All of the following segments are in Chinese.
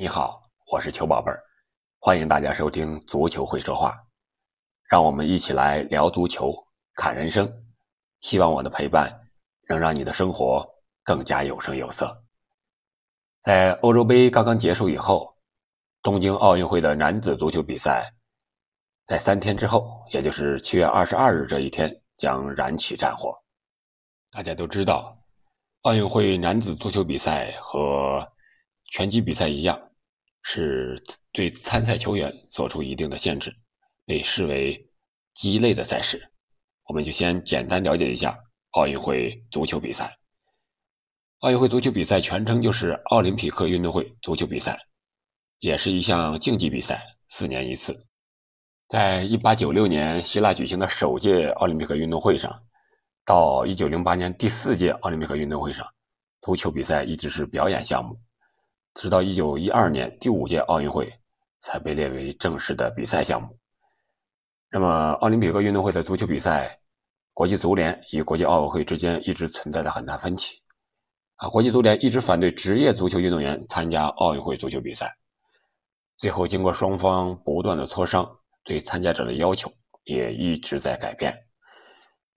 你好，我是球宝贝儿，欢迎大家收听《足球会说话》，让我们一起来聊足球、看人生。希望我的陪伴能让你的生活更加有声有色。在欧洲杯刚刚结束以后，东京奥运会的男子足球比赛在三天之后，也就是七月二十二日这一天将燃起战火。大家都知道，奥运会男子足球比赛和拳击比赛一样。是对参赛球员做出一定的限制，被视为鸡肋的赛事。我们就先简单了解一下奥运会足球比赛。奥运会足球比赛全称就是奥林匹克运动会足球比赛，也是一项竞技比赛，四年一次。在1896年希腊举行的首届奥林匹克运动会上，到1908年第四届奥林匹克运动会上，足球比赛一直是表演项目。直到一九一二年第五届奥运会才被列为正式的比赛项目。那么，奥林匹克运动会的足球比赛，国际足联与国际奥委会之间一直存在着很大分歧。啊，国际足联一直反对职业足球运动员参加奥运会足球比赛。最后，经过双方不断的磋商，对参加者的要求也一直在改变。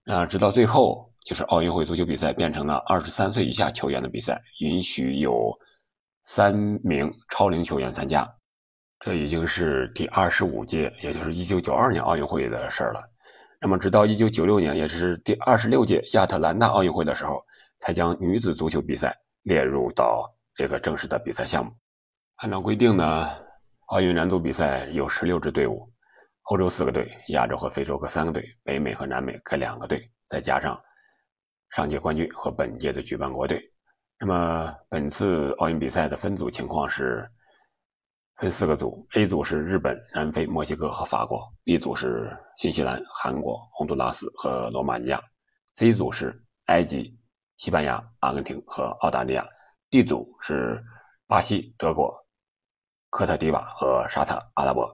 啊，直到最后，就是奥运会足球比赛变成了二十三岁以下球员的比赛，允许有。三名超龄球员参加，这已经是第二十五届，也就是一九九二年奥运会的事儿了。那么，直到一九九六年，也是第二十六届亚特兰大奥运会的时候，才将女子足球比赛列入到这个正式的比赛项目。按照规定呢，奥运男足比赛有十六支队伍，欧洲四个队，亚洲和非洲各三个队，北美和南美各两个队，再加上上届冠军和本届的举办国队。那么本次奥运比赛的分组情况是分四个组，A 组是日本、南非、墨西哥和法国；B 组是新西兰、韩国、洪都拉斯和罗马尼亚；C 组是埃及、西班牙、阿根廷和澳大利亚；D 组是巴西、德国、科特迪瓦和沙特阿拉伯。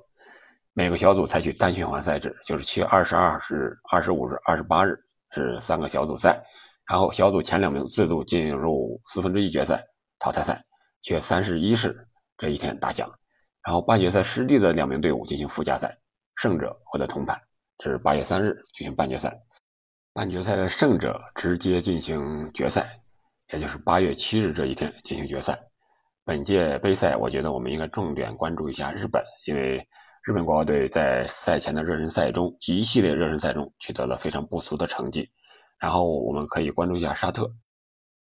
每个小组采取单循环赛制，就是七月二十二日、二十五日、二十八日是三个小组赛。然后小组前两名自动进入四分之一决赛淘汰赛，七月三十一日这一天打响。然后半决赛失利的两名队伍进行附加赛，胜者获得铜牌。至八月三日举行半决赛，半决赛的胜者直接进行决赛，也就是八月七日这一天进行决赛。本届杯赛，我觉得我们应该重点关注一下日本，因为日本国家队在赛前的热身赛中，一系列热身赛中取得了非常不俗的成绩。然后我们可以关注一下沙特，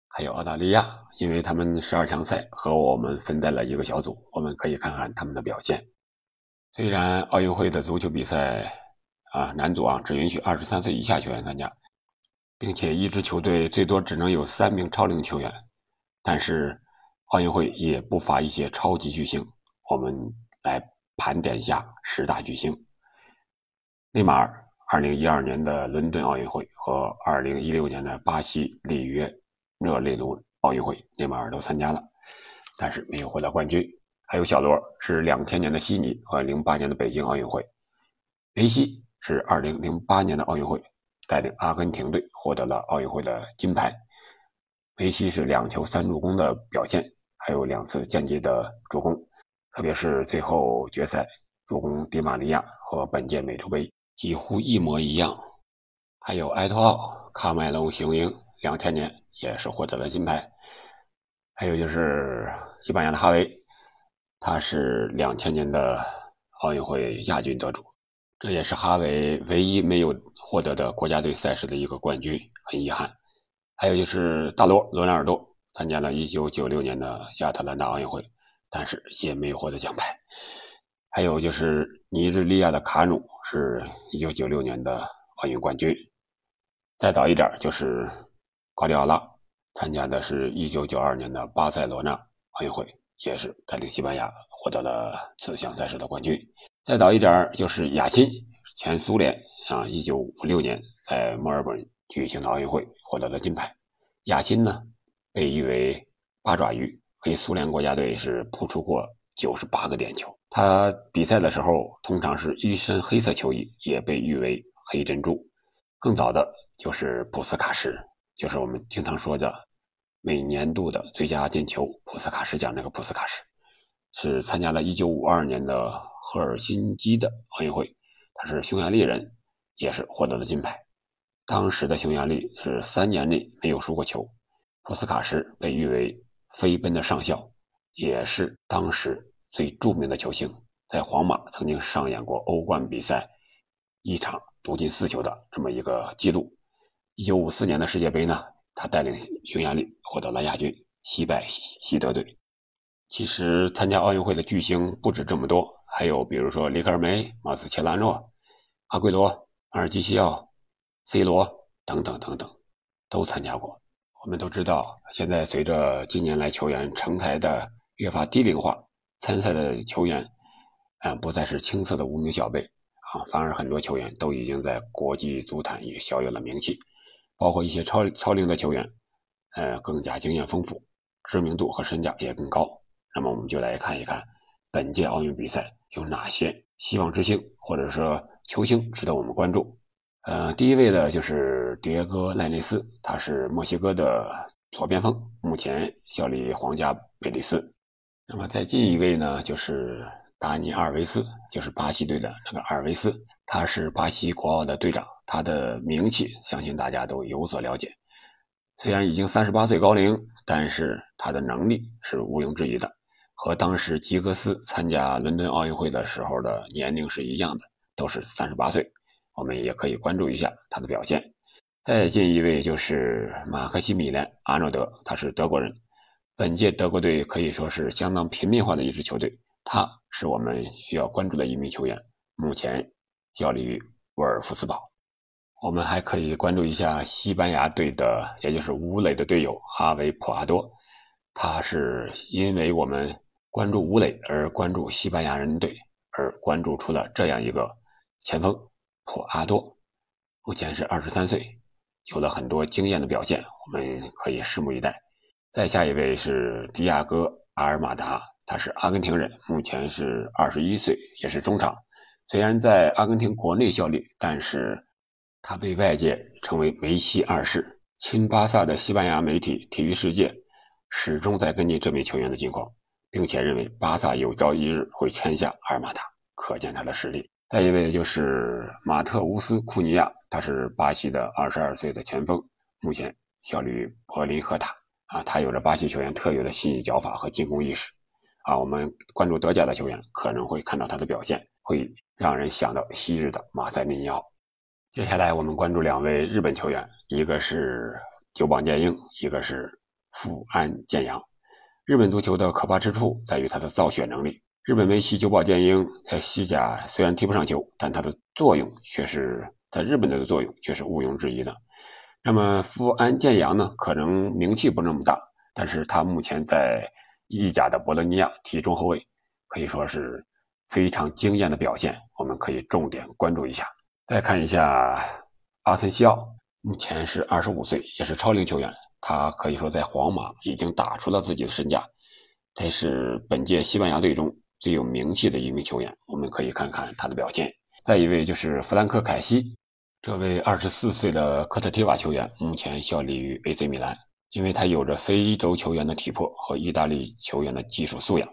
还有澳大利亚，因为他们十二强赛和我们分在了一个小组，我们可以看看他们的表现。虽然奥运会的足球比赛啊，男足啊只允许二十三岁以下球员参加，并且一支球队最多只能有三名超龄球员，但是奥运会也不乏一些超级巨星。我们来盘点一下十大巨星：内马尔。二零一二年的伦敦奥运会和二零一六年的巴西里约热内卢奥运会，内马尔都参加了，但是没有获得冠军。还有小罗是两千年的悉尼和零八年的北京奥运会，梅西是二零零八年的奥运会带领阿根廷队获得了奥运会的金牌。梅西是两球三助攻的表现，还有两次间接的助攻，特别是最后决赛助攻迪马利亚和本届美洲杯。几乎一模一样，还有埃托奥、卡麦隆、雄鹰，两千年也是获得了金牌。还有就是西班牙的哈维，他是两千年的奥运会亚军得主，这也是哈维唯一没有获得的国家队赛事的一个冠军，很遗憾。还有就是大罗罗纳尔多，参加了一九九六年的亚特兰大奥运会，但是也没有获得奖牌。还有就是尼日利亚的卡努是一九九六年的奥运冠军，再早一点就是瓜迪奥拉参加的是一九九二年的巴塞罗那奥运会，也是带领西班牙获得了此项赛事的冠军。再早一点就是亚辛，前苏联啊，一九五六年在墨尔本举行的奥运会获得了金牌。亚辛呢被誉为八爪鱼，为苏联国家队是扑出过九十八个点球。他比赛的时候通常是一身黑色球衣，也被誉为“黑珍珠”。更早的就是普斯卡什，就是我们经常说的每年度的最佳进球普斯卡什奖那个普斯卡什。是参加了1952年的赫尔辛基的奥运会，他是匈牙利人，也是获得了金牌。当时的匈牙利是三年内没有输过球。普斯卡什被誉为飞奔的上校，也是当时最著名的球星，在皇马曾经上演过欧冠比赛一场独进四球的这么一个记录。1954年的世界杯呢，他带领匈牙利获得了亚军，惜败西西德队。其实参加奥运会的巨星不止这么多，还有比如说里克尔梅、马斯切拉诺、阿圭罗、阿尔基西奥、C 罗等等等等，都参加过。我们都知道，现在随着近年来球员成才的越发低龄化，参赛的球员，啊，不再是青涩的无名小辈啊，反而很多球员都已经在国际足坛也小有了名气，包括一些超超龄的球员，呃，更加经验丰富，知名度和身价也更高。那么，我们就来看一看本届奥运比赛有哪些希望之星，或者说球星值得我们关注。呃，第一位的就是迭戈·赖内斯，他是墨西哥的左边锋，目前效力皇家贝蒂斯。那么再进一位呢，就是达尼·阿尔维斯，就是巴西队的那个阿尔维斯，他是巴西国奥的队长，他的名气相信大家都有所了解。虽然已经三十八岁高龄，但是他的能力是毋庸置疑的，和当时吉格斯参加伦敦奥运会的时候的年龄是一样的，都是三十八岁。我们也可以关注一下他的表现。再进一位就是马克西米连·阿诺德，他是德国人。本届德国队可以说是相当平民化的一支球队，他是我们需要关注的一名球员。目前效力于沃尔夫斯堡。我们还可以关注一下西班牙队的，也就是吴磊的队友哈维·普阿多。他是因为我们关注吴磊而关注西班牙人队，而关注出了这样一个前锋。普阿多目前是二十三岁，有了很多惊艳的表现，我们可以拭目以待。再下一位是迪亚哥·阿尔马达，他是阿根廷人，目前是二十一岁，也是中场。虽然在阿根廷国内效力，但是他被外界称为“梅西二世”。亲巴萨的西班牙媒体《体育世界》始终在跟进这名球员的近况，并且认为巴萨有朝一日会签下阿尔马达，可见他的实力。再一位就是马特乌斯·库尼亚，他是巴西的二十二岁的前锋，目前效力于柏林赫塔。啊，他有着巴西球员特有的细腻脚法和进攻意识。啊，我们关注德甲的球员可能会看到他的表现，会让人想到昔日的马塞利尼奥。接下来我们关注两位日本球员，一个是久保建英，一个是富安健洋。日本足球的可怕之处在于他的造血能力。日本梅西久保建英在西甲虽然踢不上球，但他的作用却是在日本的作用却是毋庸置疑的。那么富安健洋呢？可能名气不那么大，但是他目前在意甲的博洛尼亚踢中后卫，可以说是非常惊艳的表现，我们可以重点关注一下。再看一下阿森西奥，目前是二十五岁，也是超龄球员，他可以说在皇马已经打出了自己的身价，他是本届西班牙队中。最有名气的一名球员，我们可以看看他的表现。再一位就是弗兰克·凯西，这位二十四岁的科特迪瓦球员，目前效力于 AC 米兰。因为他有着非洲球员的体魄和意大利球员的技术素养，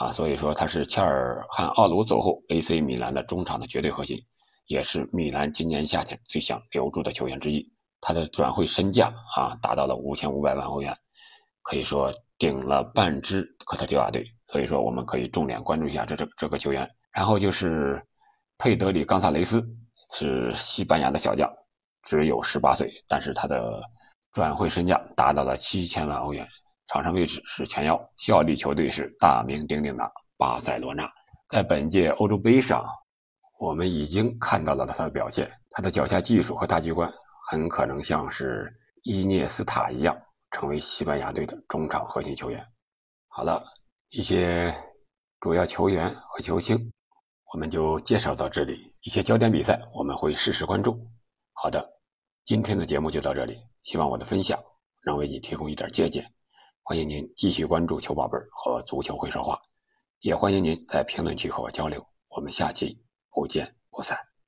啊，所以说他是切尔汉奥卢走后 AC 米兰的中场的绝对核心，也是米兰今年夏天最想留住的球员之一。他的转会身价啊达到了五千五百万欧元，可以说顶了半支科特迪瓦队。所以说，我们可以重点关注一下这这这个球员。然后就是佩德里·冈萨雷斯，是西班牙的小将，只有十八岁，但是他的转会身价达到了七千万欧元，场上位置是前腰，效力球队是大名鼎鼎的巴塞罗那。在本届欧洲杯上，我们已经看到了他的表现，他的脚下技术和大局观很可能像是伊涅斯塔一样，成为西班牙队的中场核心球员。好了。一些主要球员和球星，我们就介绍到这里。一些焦点比赛，我们会适时关注。好的，今天的节目就到这里。希望我的分享能为你提供一点借鉴。欢迎您继续关注球宝贝和足球会说话，也欢迎您在评论区和我交流。我们下期不见不散。